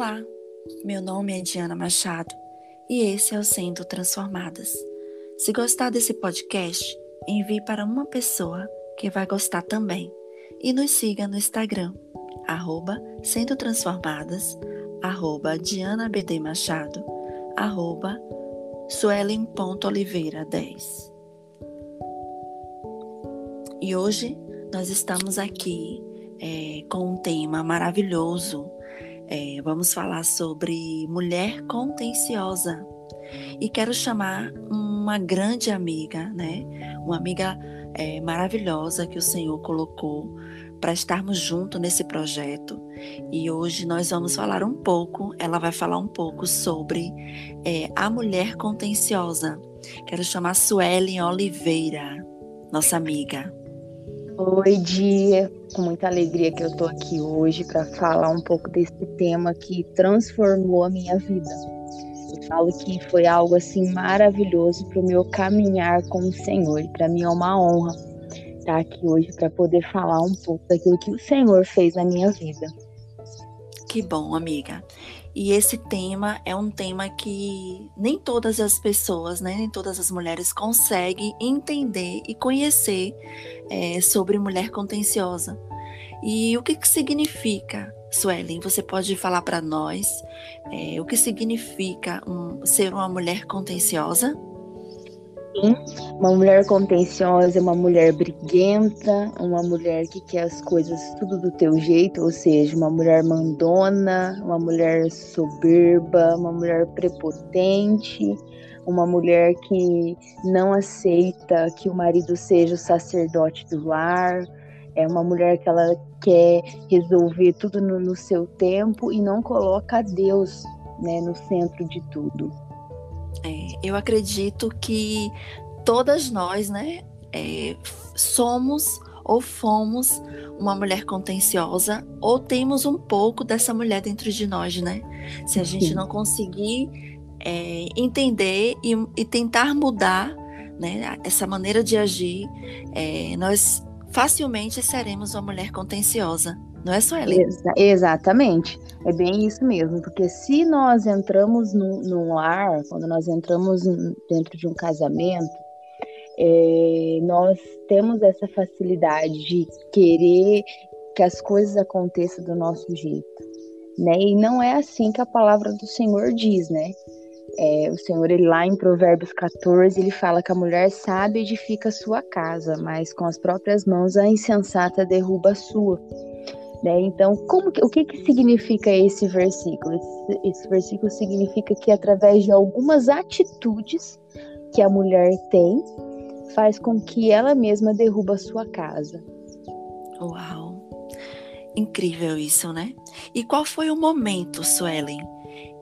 Olá, meu nome é Diana Machado e esse é o Sendo Transformadas. Se gostar desse podcast, envie para uma pessoa que vai gostar também e nos siga no Instagram, arroba Sendo Transformadas, arroba Diana BD Machado, arroba Suelen.oliveira10. E hoje nós estamos aqui é, com um tema maravilhoso. É, vamos falar sobre mulher contenciosa. E quero chamar uma grande amiga, né? Uma amiga é, maravilhosa que o Senhor colocou para estarmos juntos nesse projeto. E hoje nós vamos falar um pouco, ela vai falar um pouco sobre é, a mulher contenciosa. Quero chamar Suelen Oliveira, nossa amiga. Oi, Dia. Com muita alegria que eu tô aqui hoje para falar um pouco desse tema que transformou a minha vida. Eu falo que foi algo assim maravilhoso para o meu caminhar com o Senhor. Para mim é uma honra estar aqui hoje para poder falar um pouco daquilo que o Senhor fez na minha vida. Que bom, amiga. E esse tema é um tema que nem todas as pessoas, né, nem todas as mulheres conseguem entender e conhecer é, sobre mulher contenciosa. E o que, que significa, Suelen? Você pode falar para nós é, o que significa um, ser uma mulher contenciosa? Uma mulher contenciosa uma mulher briguenta, uma mulher que quer as coisas tudo do teu jeito, ou seja, uma mulher mandona, uma mulher soberba, uma mulher prepotente, uma mulher que não aceita que o marido seja o sacerdote do lar, é uma mulher que ela quer resolver tudo no, no seu tempo e não coloca Deus né, no centro de tudo. É, eu acredito que todas nós, né, é, somos ou fomos uma mulher contenciosa ou temos um pouco dessa mulher dentro de nós, né? Se a gente Sim. não conseguir é, entender e, e, tentar mudar, né, essa maneira de agir, é, nós facilmente seremos uma mulher contenciosa. Não é só ela. Exa exatamente. É bem isso mesmo. Porque se nós entramos num, num quando nós entramos dentro de um casamento, é, nós temos essa facilidade de querer que as coisas aconteçam do nosso jeito. Né? E não é assim que a palavra do Senhor diz, né? É, o Senhor, ele, lá em Provérbios 14, ele fala que a mulher sábia edifica sua casa, mas com as próprias mãos a insensata derruba a sua. Né? Então, como que, o que, que significa esse versículo? Esse, esse versículo significa que através de algumas atitudes que a mulher tem, faz com que ela mesma derruba a sua casa. Uau! Incrível isso, né? E qual foi o momento, Suelen,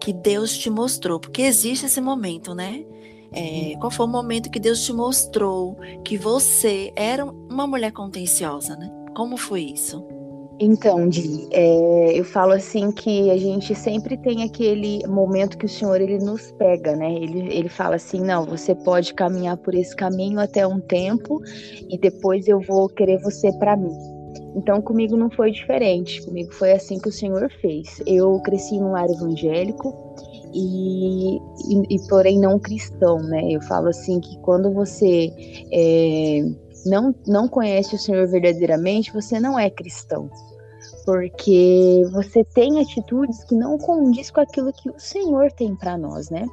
que Deus te mostrou? Porque existe esse momento, né? É, qual foi o momento que Deus te mostrou que você era uma mulher contenciosa, né? Como foi isso? Então, Di, é, eu falo assim que a gente sempre tem aquele momento que o Senhor ele nos pega, né? Ele, ele fala assim, não, você pode caminhar por esse caminho até um tempo e depois eu vou querer você para mim. Então, comigo não foi diferente. Comigo foi assim que o Senhor fez. Eu cresci num lar evangélico e, e, e porém não cristão, né? Eu falo assim que quando você é, não, não conhece o Senhor verdadeiramente, você não é cristão. Porque você tem atitudes que não condiz com aquilo que o Senhor tem para nós, né?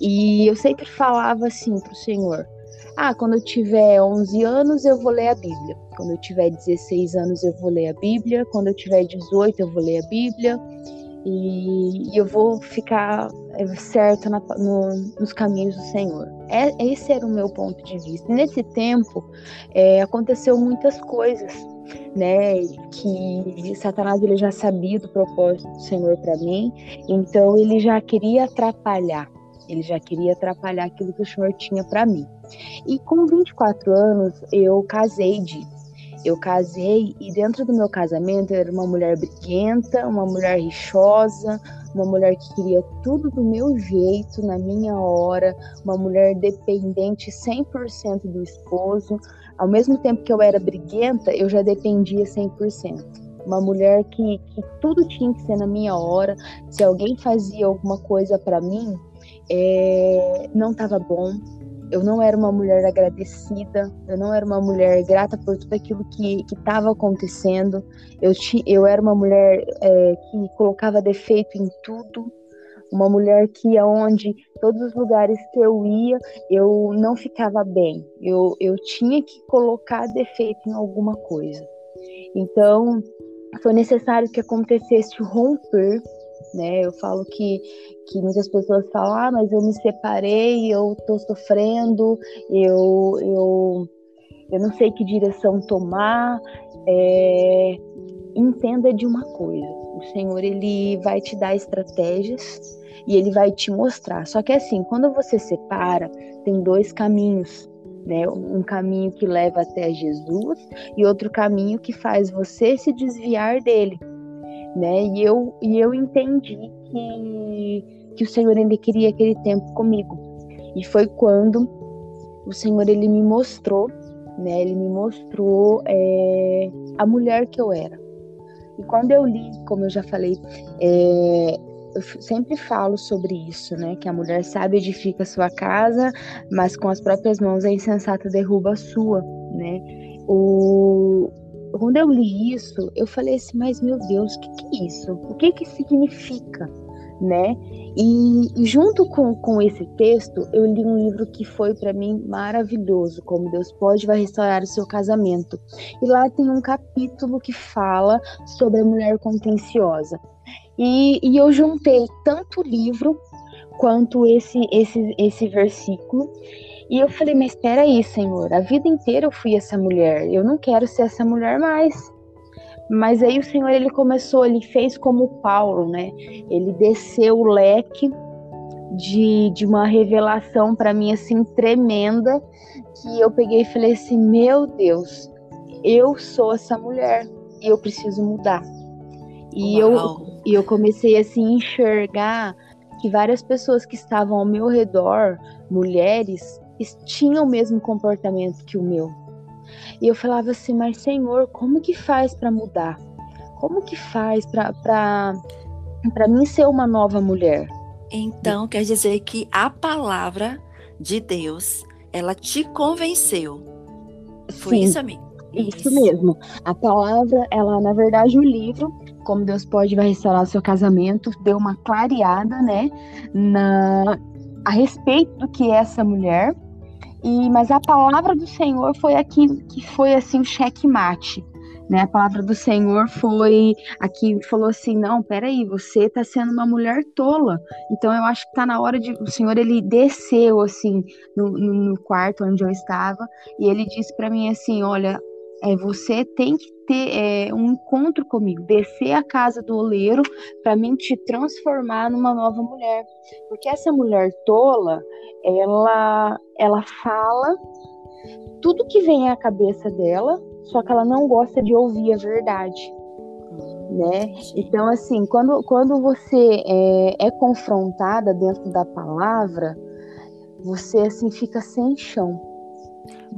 E eu sempre falava assim pro Senhor: ah, quando eu tiver 11 anos eu vou ler a Bíblia. Quando eu tiver 16 anos eu vou ler a Bíblia. Quando eu tiver 18 eu vou ler a Bíblia. E, e eu vou ficar é, certa na, no, nos caminhos do Senhor. É, esse era o meu ponto de vista. Nesse tempo, é, aconteceu muitas coisas, né? Que Satanás ele já sabia do propósito do Senhor para mim, então ele já queria atrapalhar. Ele já queria atrapalhar aquilo que o Senhor tinha para mim. E com 24 anos eu casei de eu casei e dentro do meu casamento eu era uma mulher briguenta, uma mulher rixosa, uma mulher que queria tudo do meu jeito, na minha hora, uma mulher dependente 100% do esposo. Ao mesmo tempo que eu era briguenta, eu já dependia 100%. uma mulher que, que tudo tinha que ser na minha hora. Se alguém fazia alguma coisa para mim, é, não estava bom. Eu não era uma mulher agradecida, eu não era uma mulher grata por tudo aquilo que estava acontecendo. Eu, ti, eu era uma mulher é, que colocava defeito em tudo, uma mulher que aonde todos os lugares que eu ia eu não ficava bem eu, eu tinha que colocar defeito em alguma coisa então foi necessário que acontecesse romper né? Eu falo que, que muitas pessoas falam, ah, mas eu me separei, eu tô sofrendo, eu, eu, eu não sei que direção tomar. É, entenda de uma coisa, o Senhor ele vai te dar estratégias e ele vai te mostrar. Só que assim, quando você separa, tem dois caminhos né? Um caminho que leva até Jesus e outro caminho que faz você se desviar dele, né? E eu e eu entendi que que o Senhor ele queria aquele tempo comigo. E foi quando o Senhor ele me mostrou, né? Ele me mostrou é, a mulher que eu era. E quando eu li, como eu já falei, é, eu sempre falo sobre isso, né? Que a mulher sábia edifica sua casa, mas com as próprias mãos a insensata derruba a sua, né? O... Quando eu li isso, eu falei assim, mas meu Deus, o que, que é isso? O que que significa? Né? E, e junto com, com esse texto, eu li um livro que foi para mim maravilhoso, como Deus pode vai restaurar o seu casamento. E lá tem um capítulo que fala sobre a mulher contenciosa. E, e eu juntei tanto o livro quanto esse, esse, esse versículo. E eu falei, mas espera aí, Senhor, a vida inteira eu fui essa mulher, eu não quero ser essa mulher mais. Mas aí o Senhor, ele começou, ele fez como Paulo, né? Ele desceu o leque de, de uma revelação para mim, assim, tremenda, que eu peguei e falei assim, meu Deus, eu sou essa mulher e eu preciso mudar. E Uau. eu e eu comecei assim a enxergar que várias pessoas que estavam ao meu redor, mulheres, tinham o mesmo comportamento que o meu. E eu falava assim, mas Senhor, como que faz para mudar? Como que faz para mim ser uma nova mulher? Então quer dizer que a palavra de Deus, ela te convenceu. Foi Sim, isso, amigo? Isso, isso mesmo. A palavra, ela, na verdade, o livro, como Deus pode vai restaurar o seu casamento, deu uma clareada, né, na, a respeito do que é essa mulher. E, mas a palavra do Senhor foi aqui que foi assim o checkmate. Né, a palavra do Senhor foi aqui falou assim, não, peraí, você está sendo uma mulher tola. Então eu acho que está na hora de o Senhor ele desceu assim no, no quarto onde eu estava e ele disse para mim assim, olha, é, você tem que ter é, um encontro comigo, descer a casa do oleiro para mim te transformar numa nova mulher. Porque essa mulher tola, ela, ela fala tudo que vem à cabeça dela, só que ela não gosta de ouvir a verdade. Né? Então, assim, quando, quando você é, é confrontada dentro da palavra, você assim fica sem chão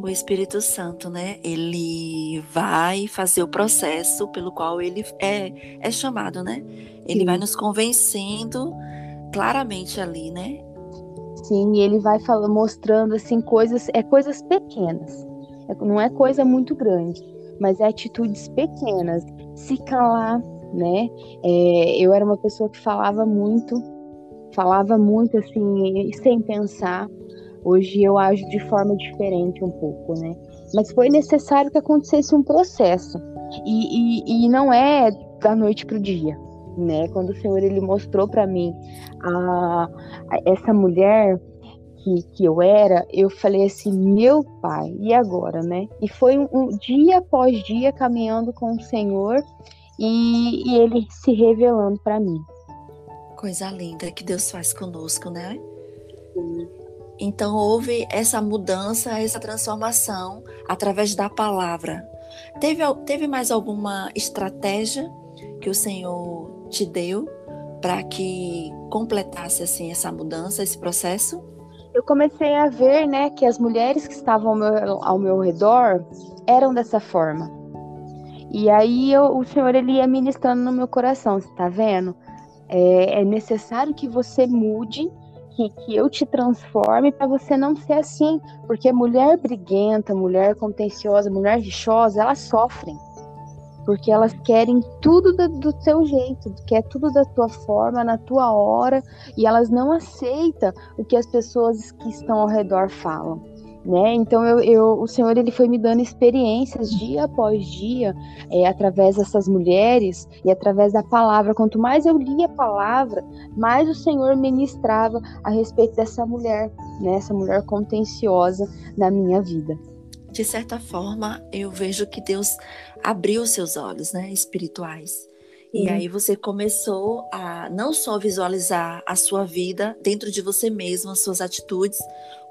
o Espírito Santo, né? Ele vai fazer o processo pelo qual ele é, é chamado, né? Ele Sim. vai nos convencendo claramente ali, né? Sim, e ele vai falando, mostrando assim coisas, é coisas pequenas. É, não é coisa muito grande, mas é atitudes pequenas. Se calar, né? É, eu era uma pessoa que falava muito, falava muito assim, sem pensar. Hoje eu ajo de forma diferente um pouco, né? Mas foi necessário que acontecesse um processo. E, e, e não é da noite para o dia, né? Quando o Senhor ele mostrou para mim a, a, essa mulher que, que eu era, eu falei assim, meu pai, e agora, né? E foi um, um dia após dia caminhando com o Senhor e, e ele se revelando para mim. Coisa linda que Deus faz conosco, né? Sim. Então houve essa mudança, essa transformação através da palavra. Teve, teve mais alguma estratégia que o Senhor te deu para que completasse assim essa mudança, esse processo? Eu comecei a ver, né, que as mulheres que estavam ao meu, ao meu redor eram dessa forma. E aí eu, o Senhor ele ia ministrando no meu coração, você tá vendo? É, é necessário que você mude, que, que eu te transforme para você não ser assim, porque mulher briguenta, mulher contenciosa, mulher rixosa, elas sofrem porque elas querem tudo do, do seu jeito, quer tudo da tua forma, na tua hora, e elas não aceitam o que as pessoas que estão ao redor falam. Né? Então eu, eu, o Senhor ele foi me dando experiências dia após dia é, através dessas mulheres e através da palavra. Quanto mais eu lia a palavra, mais o Senhor ministrava a respeito dessa mulher, né? Essa mulher contenciosa na minha vida de certa forma, eu vejo que Deus abriu seus olhos, né, espirituais. E uhum. aí você começou a não só visualizar a sua vida dentro de você mesmo, as suas atitudes,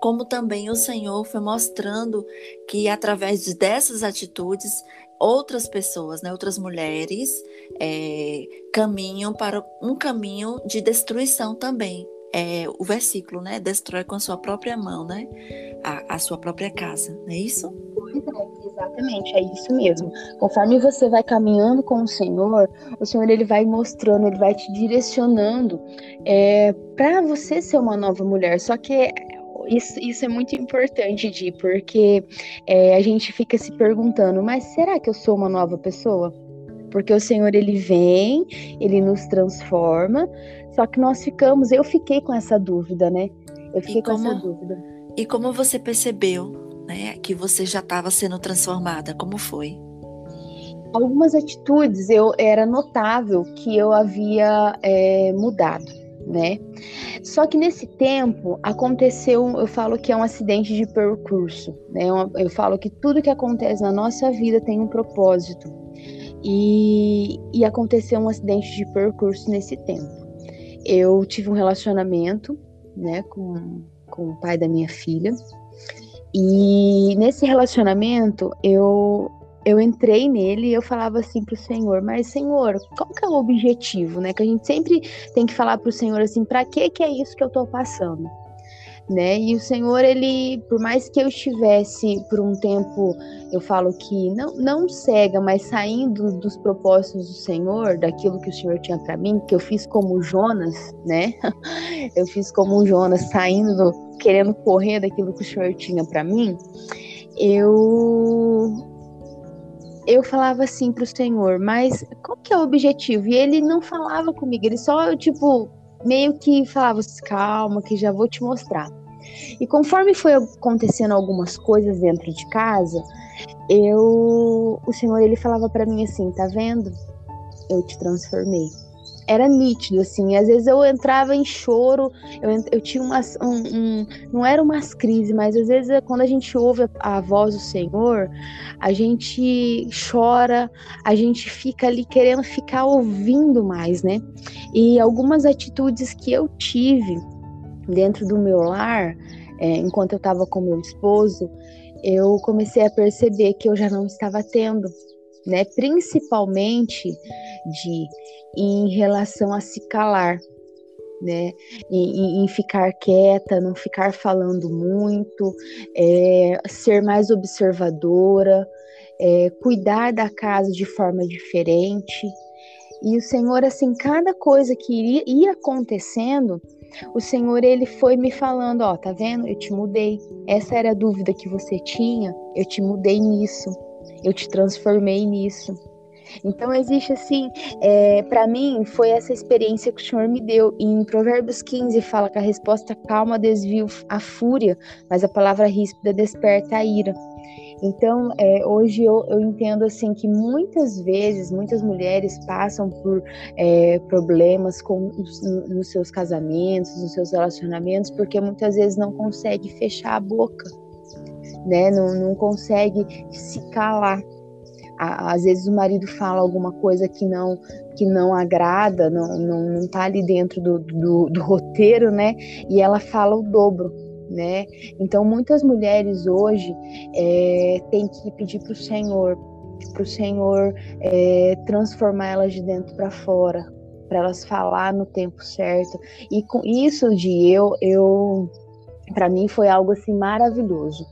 como também o Senhor foi mostrando que através dessas atitudes outras pessoas, né, outras mulheres é, caminham para um caminho de destruição também. É, o versículo, né, destrói com a sua própria mão, né, a, a sua própria casa, não é isso? É, exatamente, é isso mesmo. Conforme você vai caminhando com o Senhor, o Senhor ele vai mostrando, ele vai te direcionando é, para você ser uma nova mulher. Só que isso, isso é muito importante, Di, porque é, a gente fica se perguntando, mas será que eu sou uma nova pessoa? Porque o Senhor ele vem, ele nos transforma, só que nós ficamos, eu fiquei com essa dúvida, né? Eu fiquei como, com essa dúvida. E como você percebeu né, que você já estava sendo transformada? Como foi? Algumas atitudes eu era notável que eu havia é, mudado, né? Só que nesse tempo aconteceu, eu falo que é um acidente de percurso, né? Eu falo que tudo que acontece na nossa vida tem um propósito. E, e aconteceu um acidente de percurso nesse tempo. Eu tive um relacionamento, né, com, com o pai da minha filha, e nesse relacionamento, eu eu entrei nele e eu falava assim pro Senhor, mas Senhor, qual que é o objetivo, né? Que a gente sempre tem que falar pro Senhor assim, para que que é isso que eu tô passando? né? E o Senhor, ele, por mais que eu estivesse por um tempo, eu falo que não, não cega, mas saindo dos propósitos do Senhor, daquilo que o Senhor tinha para mim, que eu fiz como Jonas, né? Eu fiz como Jonas, saindo, do, querendo correr daquilo que o Senhor tinha para mim. Eu eu falava assim pro Senhor, mas qual que é o objetivo? E ele não falava comigo, ele só, tipo, meio que falava, calma, que já vou te mostrar. E conforme foi acontecendo algumas coisas dentro de casa, eu, o Senhor ele falava para mim assim, tá vendo? Eu te transformei. Era nítido, assim. Às vezes eu entrava em choro, eu, eu tinha umas. Um, um, não era umas crises, mas às vezes quando a gente ouve a, a voz do Senhor, a gente chora, a gente fica ali querendo ficar ouvindo mais, né? E algumas atitudes que eu tive dentro do meu lar, é, enquanto eu estava com meu esposo, eu comecei a perceber que eu já não estava tendo, né? Principalmente de em relação a se calar, né? Em, em, ficar quieta, não ficar falando muito, é, ser mais observadora, é, cuidar da casa de forma diferente. E o Senhor, assim, cada coisa que iria, ia acontecendo, o Senhor ele foi me falando, ó, tá vendo? Eu te mudei. Essa era a dúvida que você tinha, eu te mudei nisso. Eu te transformei nisso. Então existe assim, é, para mim foi essa experiência que o Senhor me deu. Em Provérbios 15 fala que a resposta calma desvia a fúria, mas a palavra ríspida desperta a ira. Então, é, hoje eu, eu, entendo assim que muitas vezes, muitas mulheres passam por é, problemas com, nos seus casamentos, nos seus relacionamentos, porque muitas vezes não consegue fechar a boca, né? Não, não consegue se calar. Às vezes o marido fala alguma coisa que não que não agrada, não, não, não tá ali dentro do, do, do roteiro, né? E ela fala o dobro né? Então muitas mulheres hoje é, têm que pedir para o Senhor, para o Senhor é, transformar elas de dentro para fora, para elas falar no tempo certo. E com isso de eu, eu para mim foi algo assim maravilhoso.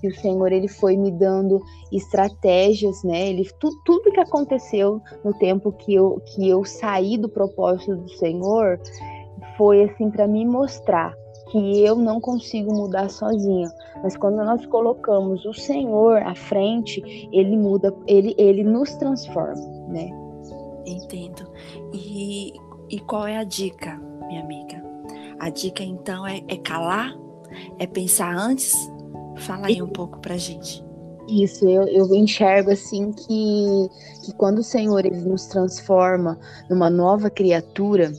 Que o Senhor ele foi me dando estratégias, né? Ele tu, tudo que aconteceu no tempo que eu que eu saí do propósito do Senhor foi assim para me mostrar que eu não consigo mudar sozinha, mas quando nós colocamos o Senhor à frente, ele muda, ele ele nos transforma, né? Entendo. E, e qual é a dica, minha amiga? A dica então é, é calar, é pensar antes Fala aí um pouco pra gente. Isso, eu, eu enxergo assim que, que quando o Senhor ele nos transforma numa nova criatura,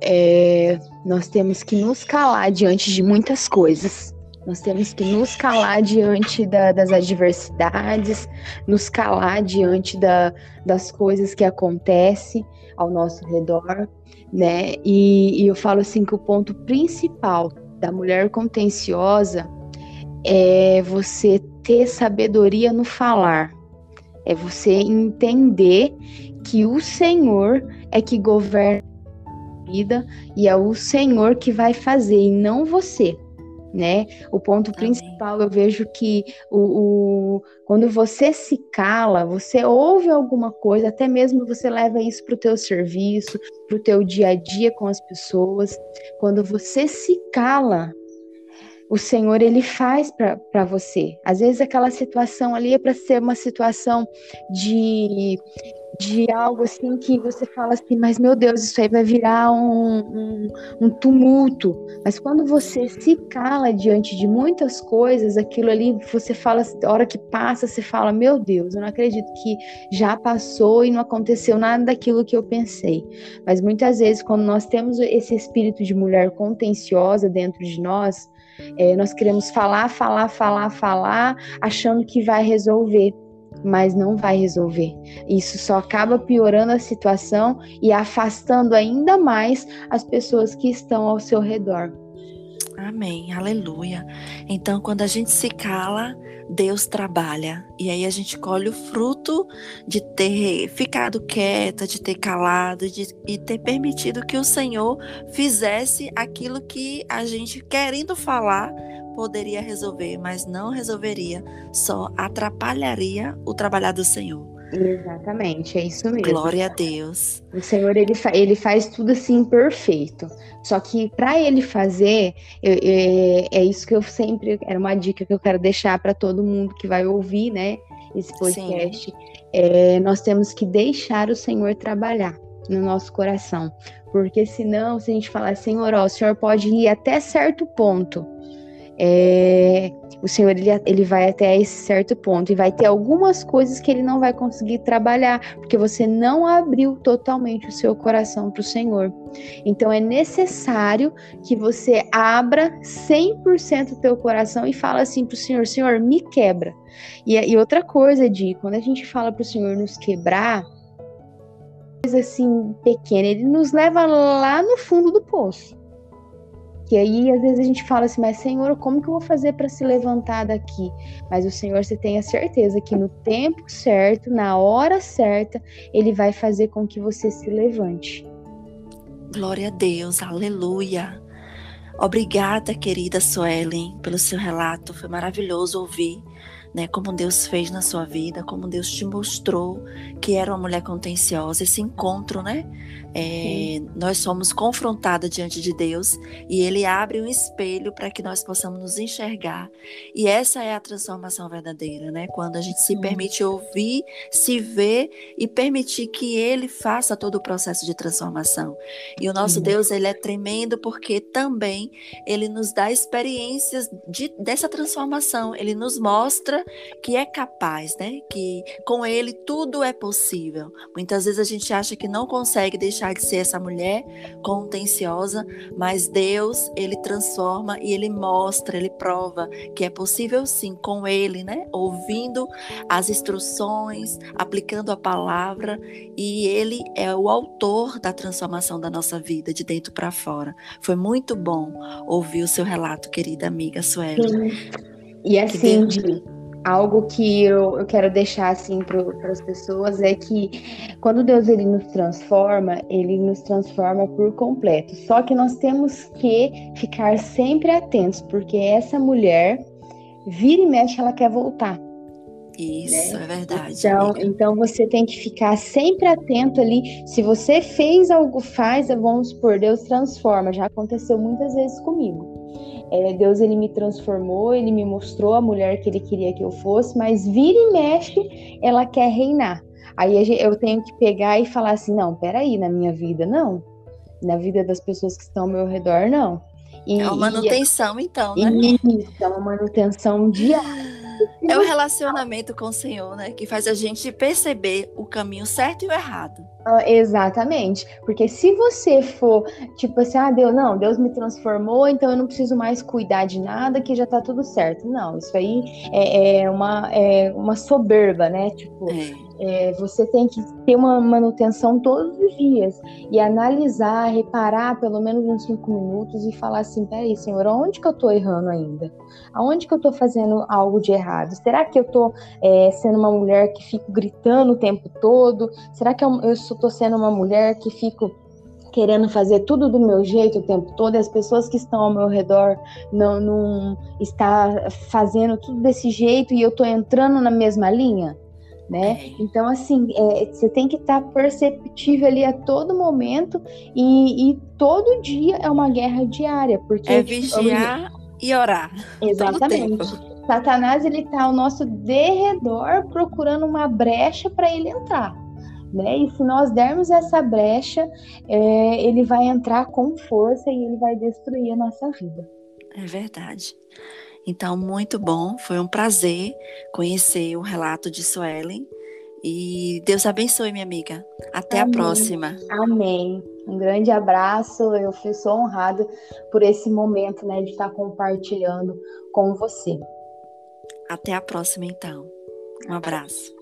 é, nós temos que nos calar diante de muitas coisas. Nós temos que nos calar diante da, das adversidades, nos calar diante da, das coisas que acontecem ao nosso redor, né? E, e eu falo assim que o ponto principal da mulher contenciosa é você ter sabedoria no falar, é você entender que o Senhor é que governa a vida e é o Senhor que vai fazer e não você. Né? O ponto principal eu vejo que o, o, quando você se cala, você ouve alguma coisa, até mesmo você leva isso para o teu serviço, para o teu dia a dia com as pessoas. Quando você se cala, o Senhor ele faz para você. Às vezes aquela situação ali é para ser uma situação de, de algo assim que você fala assim, mas meu Deus, isso aí vai virar um, um, um tumulto. Mas quando você se cala diante de muitas coisas, aquilo ali você fala, a hora que passa, você fala, meu Deus, eu não acredito que já passou e não aconteceu nada daquilo que eu pensei. Mas muitas vezes, quando nós temos esse espírito de mulher contenciosa dentro de nós, é, nós queremos falar, falar, falar, falar, achando que vai resolver, mas não vai resolver. Isso só acaba piorando a situação e afastando ainda mais as pessoas que estão ao seu redor. Amém, aleluia. Então, quando a gente se cala, Deus trabalha. E aí a gente colhe o fruto de ter ficado quieta, de ter calado de, e ter permitido que o Senhor fizesse aquilo que a gente, querendo falar, poderia resolver, mas não resolveria, só atrapalharia o trabalhar do Senhor. Exatamente, é isso mesmo. Glória a Deus. O Senhor ele, fa ele faz tudo assim perfeito. Só que para ele fazer, eu, eu, é, é isso que eu sempre era uma dica que eu quero deixar para todo mundo que vai ouvir, né, esse podcast. É, nós temos que deixar o Senhor trabalhar no nosso coração, porque senão, se a gente falar, Senhor, ó, o Senhor pode ir até certo ponto é, o Senhor ele, ele vai até esse certo ponto e vai ter algumas coisas que ele não vai conseguir trabalhar, porque você não abriu totalmente o seu coração para o Senhor. Então é necessário que você abra 100% o teu coração e fala assim para o Senhor: Senhor, me quebra. E, e outra coisa, Di, quando a gente fala para o Senhor nos quebrar, coisa assim pequena, ele nos leva lá no fundo do poço. Que aí às vezes a gente fala assim, mas Senhor, como que eu vou fazer para se levantar daqui? Mas o Senhor, você tenha certeza que no tempo certo, na hora certa, ele vai fazer com que você se levante. Glória a Deus, aleluia. Obrigada, querida Suelen, pelo seu relato. Foi maravilhoso ouvir né, como Deus fez na sua vida, como Deus te mostrou que era uma mulher contenciosa, esse encontro, né? É, nós somos confrontadas diante de Deus e Ele abre um espelho para que nós possamos nos enxergar. E essa é a transformação verdadeira, né? Quando a gente se Sim. permite ouvir, se ver e permitir que Ele faça todo o processo de transformação. E o nosso Sim. Deus, Ele é tremendo porque também Ele nos dá experiências de, dessa transformação. Ele nos mostra que é capaz, né? Que com Ele tudo é possível. Muitas vezes a gente acha que não consegue deixar de ser essa mulher contenciosa, mas Deus, ele transforma e ele mostra, ele prova que é possível sim com ele, né? Ouvindo as instruções, aplicando a palavra, e ele é o autor da transformação da nossa vida de dentro para fora. Foi muito bom ouvir o seu relato, querida amiga Sueli. E assim, Deus algo que eu, eu quero deixar assim para as pessoas é que quando Deus ele nos transforma, ele nos transforma por completo. Só que nós temos que ficar sempre atentos, porque essa mulher vira e mexe ela quer voltar. Isso, né? é verdade. Então, então você tem que ficar sempre atento ali. Se você fez algo, faz, vamos supor, Deus transforma. Já aconteceu muitas vezes comigo. É, Deus ele me transformou, ele me mostrou a mulher que ele queria que eu fosse, mas vira e mexe, ela quer reinar. Aí eu tenho que pegar e falar assim: não, peraí, na minha vida, não. Na vida das pessoas que estão ao meu redor, não. E, é uma manutenção, e, então, né? Isso, é uma manutenção diária. É o relacionamento com o Senhor, né? Que faz a gente perceber o caminho certo e o errado. Ah, exatamente. Porque se você for, tipo assim, ah, Deus, não, Deus me transformou, então eu não preciso mais cuidar de nada, que já tá tudo certo. Não, isso aí é, é uma, é uma soberba, né? Tipo, é. É, você tem que ter uma manutenção todos os dias e analisar, reparar pelo menos uns cinco minutos e falar assim: peraí, senhor, onde que eu tô errando ainda? Aonde que eu tô fazendo algo de errado? Será que eu tô é, sendo uma mulher que fico gritando o tempo todo? Será que eu, eu tô sendo uma mulher que fico querendo fazer tudo do meu jeito o tempo todo, e as pessoas que estão ao meu redor não, não está fazendo tudo desse jeito e eu estou entrando na mesma linha? né? É. Então, assim, é, você tem que estar tá perceptível ali a todo momento e, e, todo dia é uma guerra diária, porque é vigiar e orar. Exatamente. Satanás ele tá ao nosso derredor procurando uma brecha para ele entrar. Né? E se nós dermos essa brecha, é, ele vai entrar com força e ele vai destruir a nossa vida. É verdade. Então, muito bom, foi um prazer conhecer o relato de Suelen. E Deus abençoe, minha amiga. Até Amém. a próxima. Amém. Um grande abraço. Eu fui só honrada por esse momento, né, de estar compartilhando com você. Até a próxima, então. Um abraço.